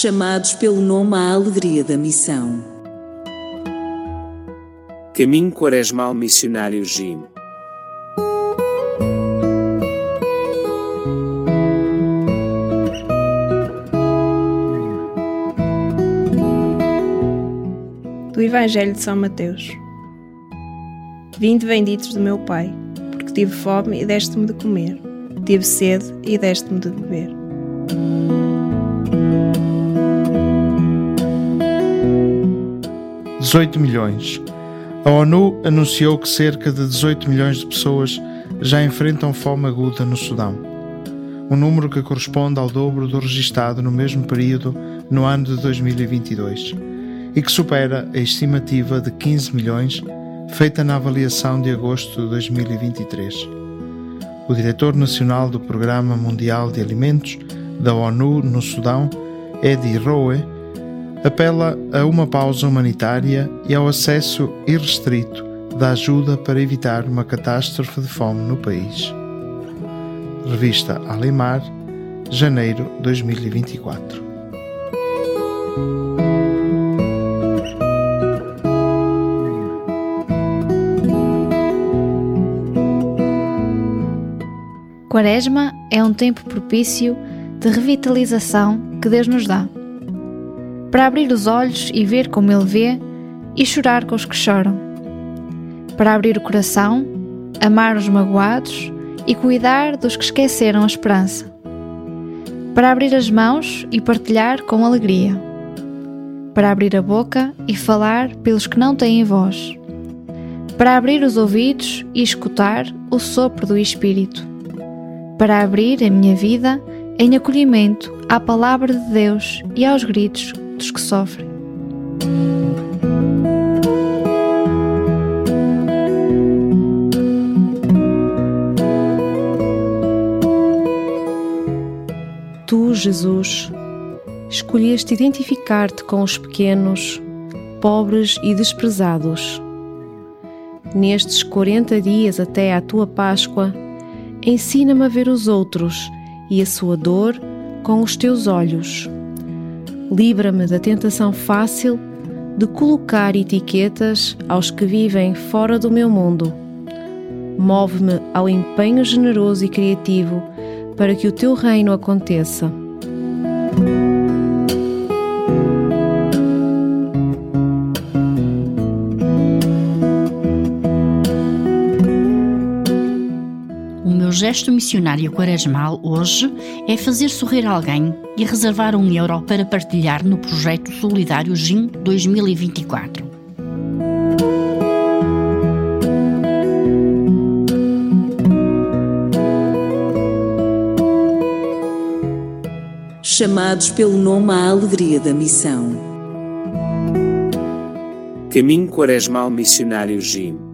chamados pelo nome à alegria da missão. Caminho Quaresmal Missionário Jim. Do Evangelho de São Mateus. Vinde benditos do meu Pai, porque tive fome e deste-me de comer, tive sede e deste-me de beber. 18 milhões. A ONU anunciou que cerca de 18 milhões de pessoas já enfrentam fome aguda no Sudão, um número que corresponde ao dobro do registado no mesmo período no ano de 2022 e que supera a estimativa de 15 milhões feita na avaliação de agosto de 2023. O diretor nacional do Programa Mundial de Alimentos da ONU no Sudão, Eddie Rowe, apela a uma pausa humanitária e ao acesso irrestrito da ajuda para evitar uma catástrofe de fome no país. Revista Alemar, janeiro 2024. Quaresma é um tempo propício de revitalização que Deus nos dá para abrir os olhos e ver como Ele vê e chorar com os que choram, para abrir o coração, amar os magoados e cuidar dos que esqueceram a esperança, para abrir as mãos e partilhar com alegria, para abrir a boca e falar pelos que não têm voz, para abrir os ouvidos e escutar o sopro do Espírito, para abrir a minha vida em acolhimento à palavra de Deus e aos gritos que sofrem. Tu, Jesus, escolheste identificar-te com os pequenos, pobres e desprezados. Nestes 40 dias até à tua Páscoa, ensina-me a ver os outros e a sua dor com os teus olhos livra-me da tentação fácil de colocar etiquetas aos que vivem fora do meu mundo. Move-me ao empenho generoso e criativo para que o teu reino aconteça. Gesto missionário quaresmal hoje é fazer sorrir alguém e reservar um euro para partilhar no projeto solidário GIM 2024. Chamados pelo nome à alegria da missão. Caminho Quaresmal Missionário GIM